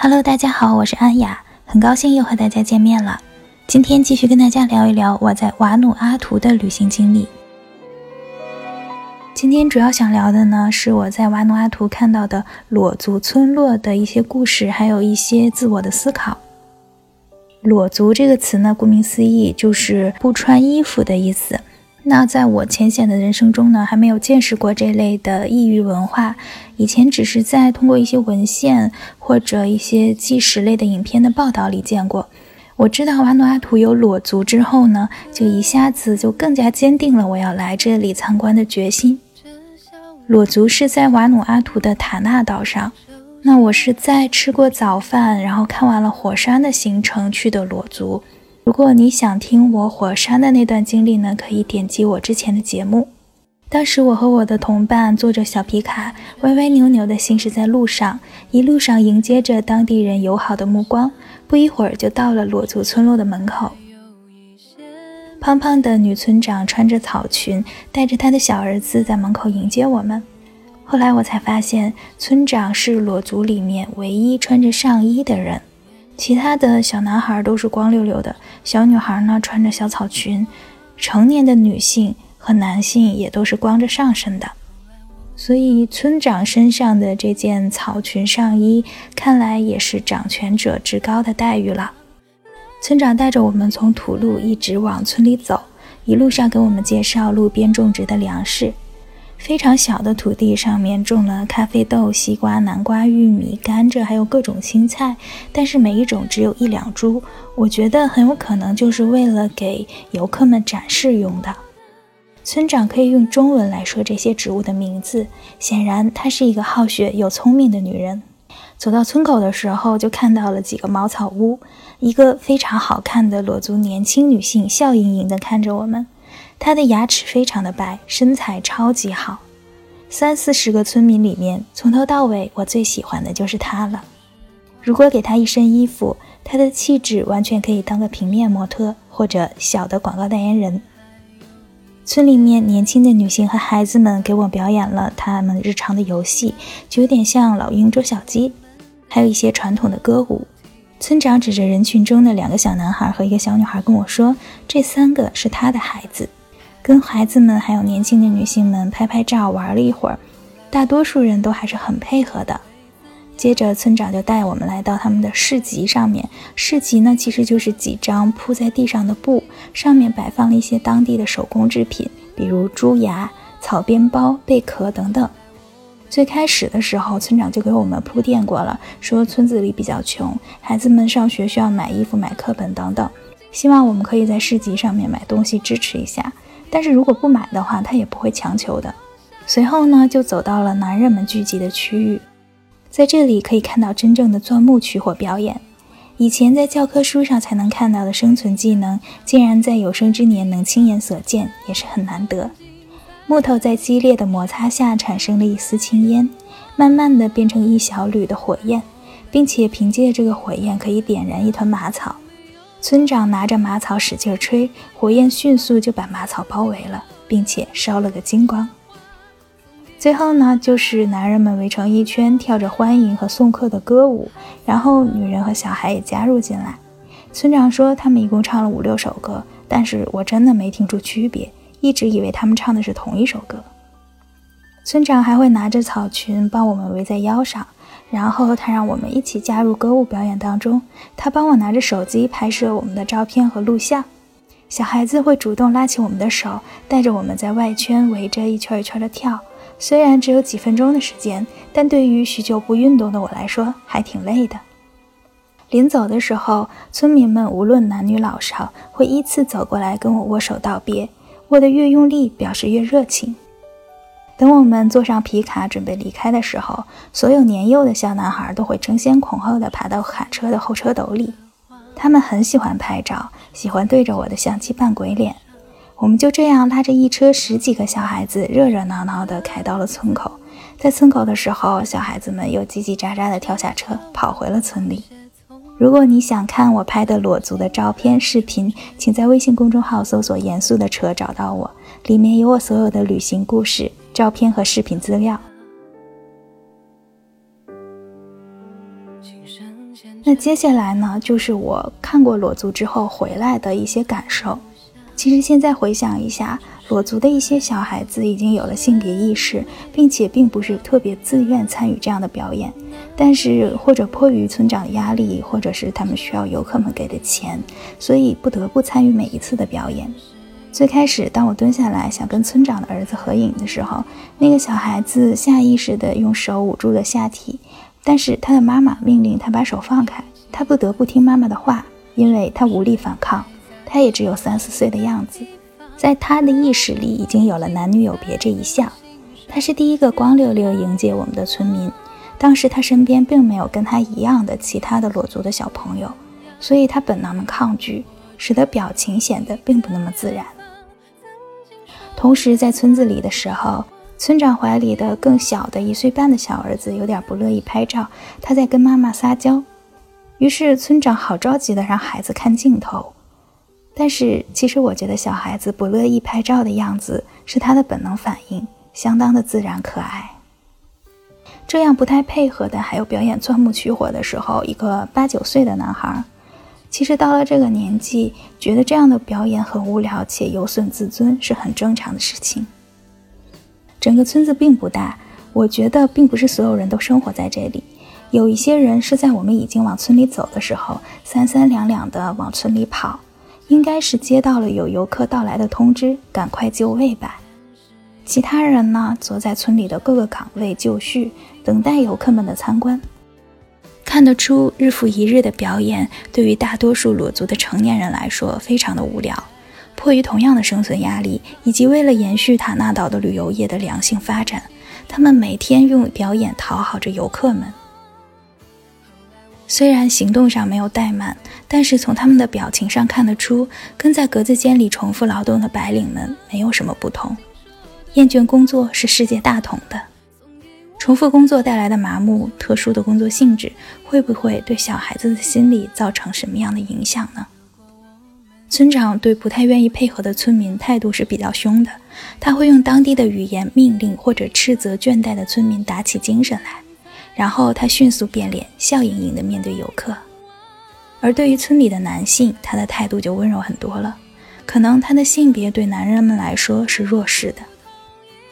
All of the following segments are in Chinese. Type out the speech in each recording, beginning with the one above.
Hello，大家好，我是安雅，很高兴又和大家见面了。今天继续跟大家聊一聊我在瓦努阿图的旅行经历。今天主要想聊的呢，是我在瓦努阿图看到的裸族村落的一些故事，还有一些自我的思考。裸族这个词呢，顾名思义就是不穿衣服的意思。那在我浅显的人生中呢，还没有见识过这类的异域文化，以前只是在通过一些文献或者一些纪实类的影片的报道里见过。我知道瓦努阿图有裸族之后呢，就一下子就更加坚定了我要来这里参观的决心。裸族是在瓦努阿图的塔纳岛上，那我是在吃过早饭，然后看完了火山的行程去的裸族。如果你想听我火山的那段经历呢，可以点击我之前的节目。当时我和我的同伴坐着小皮卡，歪歪扭扭地行驶在路上，一路上迎接着当地人友好的目光。不一会儿就到了裸族村落的门口。胖胖的女村长穿着草裙，带着她的小儿子在门口迎接我们。后来我才发现，村长是裸族里面唯一穿着上衣的人，其他的小男孩都是光溜溜的，小女孩呢穿着小草裙，成年的女性和男性也都是光着上身的。所以，村长身上的这件草裙上衣，看来也是掌权者至高的待遇了。村长带着我们从土路一直往村里走，一路上给我们介绍路边种植的粮食。非常小的土地上面种了咖啡豆、西瓜、南瓜、玉米、甘蔗，还有各种青菜，但是每一种只有一两株。我觉得很有可能就是为了给游客们展示用的。村长可以用中文来说这些植物的名字，显然她是一个好学又聪明的女人。走到村口的时候，就看到了几个茅草屋，一个非常好看的裸足年轻女性笑盈盈地看着我们，他的牙齿非常的白，身材超级好。三四十个村民里面，从头到尾我最喜欢的就是他了。如果给他一身衣服，他的气质完全可以当个平面模特或者小的广告代言人。村里面年轻的女性和孩子们给我表演了他们日常的游戏，就有点像老鹰捉小鸡，还有一些传统的歌舞。村长指着人群中的两个小男孩和一个小女孩跟我说：“这三个是他的孩子。”跟孩子们还有年轻的女性们拍拍照，玩了一会儿，大多数人都还是很配合的。接着，村长就带我们来到他们的市集上面。市集呢，其实就是几张铺在地上的布，上面摆放了一些当地的手工制品，比如猪牙、草编包、贝壳等等。最开始的时候，村长就给我们铺垫过了，说村子里比较穷，孩子们上学需要买衣服、买课本等等，希望我们可以在市集上面买东西支持一下。但是如果不买的话，他也不会强求的。随后呢，就走到了男人们聚集的区域。在这里可以看到真正的钻木取火表演。以前在教科书上才能看到的生存技能，竟然在有生之年能亲眼所见，也是很难得。木头在激烈的摩擦下产生了一丝青烟，慢慢的变成一小缕的火焰，并且凭借这个火焰可以点燃一团麻草。村长拿着马草使劲吹，火焰迅速就把马草包围了，并且烧了个精光。最后呢，就是男人们围成一圈，跳着欢迎和送客的歌舞，然后女人和小孩也加入进来。村长说他们一共唱了五六首歌，但是我真的没听出区别，一直以为他们唱的是同一首歌。村长还会拿着草裙帮我们围在腰上，然后他让我们一起加入歌舞表演当中。他帮我拿着手机拍摄我们的照片和录像。小孩子会主动拉起我们的手，带着我们在外圈围着一圈一圈的跳。虽然只有几分钟的时间，但对于许久不运动的我来说还挺累的。临走的时候，村民们无论男女老少，会依次走过来跟我握手道别，握得越用力，表示越热情。等我们坐上皮卡准备离开的时候，所有年幼的小男孩都会争先恐后地爬到卡车的后车斗里，他们很喜欢拍照，喜欢对着我的相机扮鬼脸。我们就这样拉着一车十几个小孩子，热热闹闹地开到了村口。在村口的时候，小孩子们又叽叽喳喳地跳下车，跑回了村里。如果你想看我拍的裸足的照片、视频，请在微信公众号搜索“严肃的车”找到我，里面有我所有的旅行故事、照片和视频资料。那接下来呢，就是我看过裸族之后回来的一些感受。其实现在回想一下，裸族的一些小孩子已经有了性别意识，并且并不是特别自愿参与这样的表演，但是或者迫于村长的压力，或者是他们需要游客们给的钱，所以不得不参与每一次的表演。最开始，当我蹲下来想跟村长的儿子合影的时候，那个小孩子下意识地用手捂住了下体。但是他的妈妈命令他把手放开，他不得不听妈妈的话，因为他无力反抗。他也只有三四岁的样子，在他的意识里已经有了男女有别这一项。他是第一个光溜溜迎接我们的村民。当时他身边并没有跟他一样的其他的裸族的小朋友，所以他本能的抗拒，使得表情显得并不那么自然。同时在村子里的时候。村长怀里的更小的一岁半的小儿子有点不乐意拍照，他在跟妈妈撒娇。于是村长好着急的让孩子看镜头。但是其实我觉得小孩子不乐意拍照的样子是他的本能反应，相当的自然可爱。这样不太配合的还有表演钻木取火的时候，一个八九岁的男孩。其实到了这个年纪，觉得这样的表演很无聊且有损自尊是很正常的事情。整个村子并不大，我觉得并不是所有人都生活在这里。有一些人是在我们已经往村里走的时候，三三两两的往村里跑，应该是接到了有游客到来的通知，赶快就位吧。其他人呢，则在村里的各个岗位就绪，等待游客们的参观。看得出，日复一日的表演对于大多数裸族的成年人来说，非常的无聊。迫于同样的生存压力，以及为了延续塔纳岛的旅游业的良性发展，他们每天用表演讨好着游客们。虽然行动上没有怠慢，但是从他们的表情上看得出，跟在格子间里重复劳动的白领们没有什么不同。厌倦工作是世界大同的，重复工作带来的麻木、特殊的工作性质，会不会对小孩子的心理造成什么样的影响呢？村长对不太愿意配合的村民态度是比较凶的，他会用当地的语言命令或者斥责倦怠的村民打起精神来，然后他迅速变脸，笑盈盈地面对游客。而对于村里的男性，他的态度就温柔很多了，可能他的性别对男人们来说是弱势的。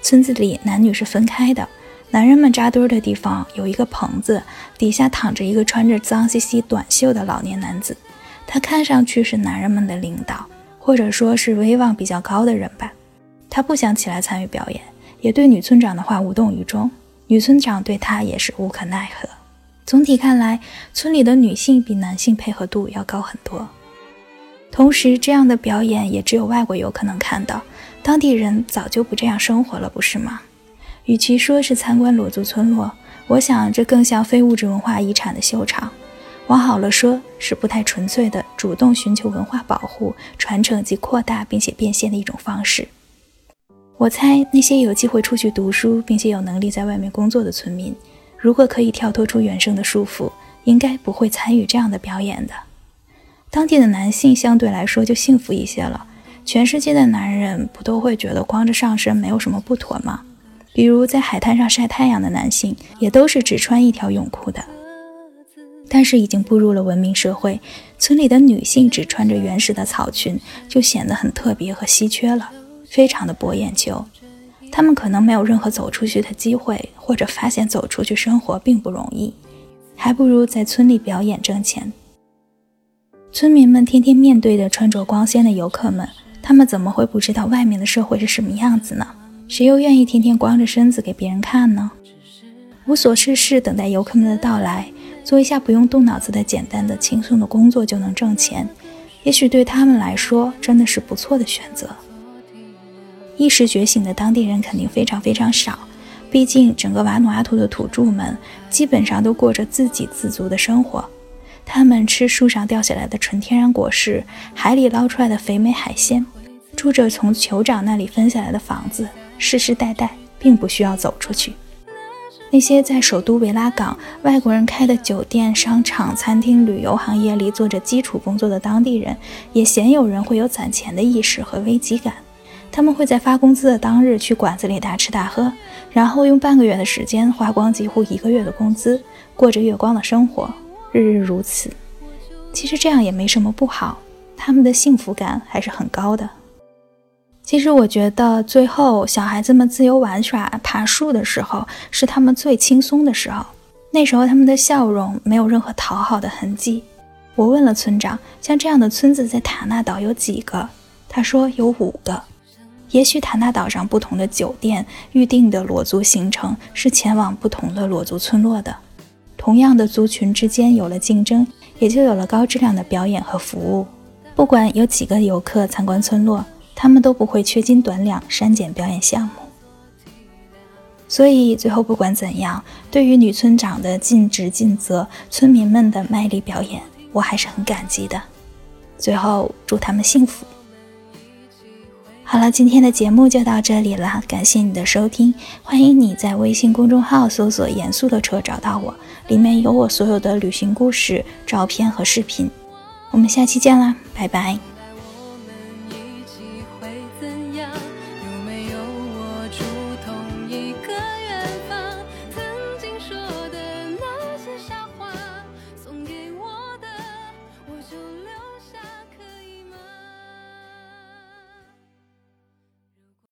村子里男女是分开的，男人们扎堆的地方有一个棚子，底下躺着一个穿着脏兮兮短袖的老年男子。他看上去是男人们的领导，或者说是威望比较高的人吧。他不想起来参与表演，也对女村长的话无动于衷。女村长对他也是无可奈何。总体看来，村里的女性比男性配合度要高很多。同时，这样的表演也只有外国游客能看到，当地人早就不这样生活了，不是吗？与其说是参观裸族村落，我想这更像非物质文化遗产的秀场。往好了说，是不太纯粹的主动寻求文化保护、传承及扩大，并且变现的一种方式。我猜那些有机会出去读书，并且有能力在外面工作的村民，如果可以跳脱出原生的束缚，应该不会参与这样的表演的。当地的男性相对来说就幸福一些了。全世界的男人不都会觉得光着上身没有什么不妥吗？比如在海滩上晒太阳的男性，也都是只穿一条泳裤的。但是已经步入了文明社会，村里的女性只穿着原始的草裙，就显得很特别和稀缺了，非常的博眼球。她们可能没有任何走出去的机会，或者发现走出去生活并不容易，还不如在村里表演挣钱。村民们天天面对的穿着光鲜的游客们，他们怎么会不知道外面的社会是什么样子呢？谁又愿意天天光着身子给别人看呢？无所事事，等待游客们的到来。做一下不用动脑子的简单的、轻松的工作就能挣钱，也许对他们来说真的是不错的选择。意识觉醒的当地人肯定非常非常少，毕竟整个瓦努阿图的土著们基本上都过着自给自足的生活。他们吃树上掉下来的纯天然果实，海里捞出来的肥美海鲜，住着从酋长那里分下来的房子，世世代代并不需要走出去。那些在首都维拉港外国人开的酒店、商场、餐厅、旅游行业里做着基础工作的当地人，也鲜有人会有攒钱的意识和危机感。他们会在发工资的当日去馆子里大吃大喝，然后用半个月的时间花光几乎一个月的工资，过着月光的生活。日日如此。其实这样也没什么不好，他们的幸福感还是很高的。其实我觉得，最后小孩子们自由玩耍、爬树的时候，是他们最轻松的时候。那时候他们的笑容没有任何讨好的痕迹。我问了村长，像这样的村子在塔纳岛有几个？他说有五个。也许塔纳岛上不同的酒店预定的裸族行程是前往不同的裸族村落的。同样的族群之间有了竞争，也就有了高质量的表演和服务。不管有几个游客参观村落。他们都不会缺斤短两删减表演项目，所以最后不管怎样，对于女村长的尽职尽责，村民们的卖力表演，我还是很感激的。最后祝他们幸福。好了，今天的节目就到这里了，感谢你的收听，欢迎你在微信公众号搜索“严肃的车”找到我，里面有我所有的旅行故事、照片和视频。我们下期见啦，拜拜。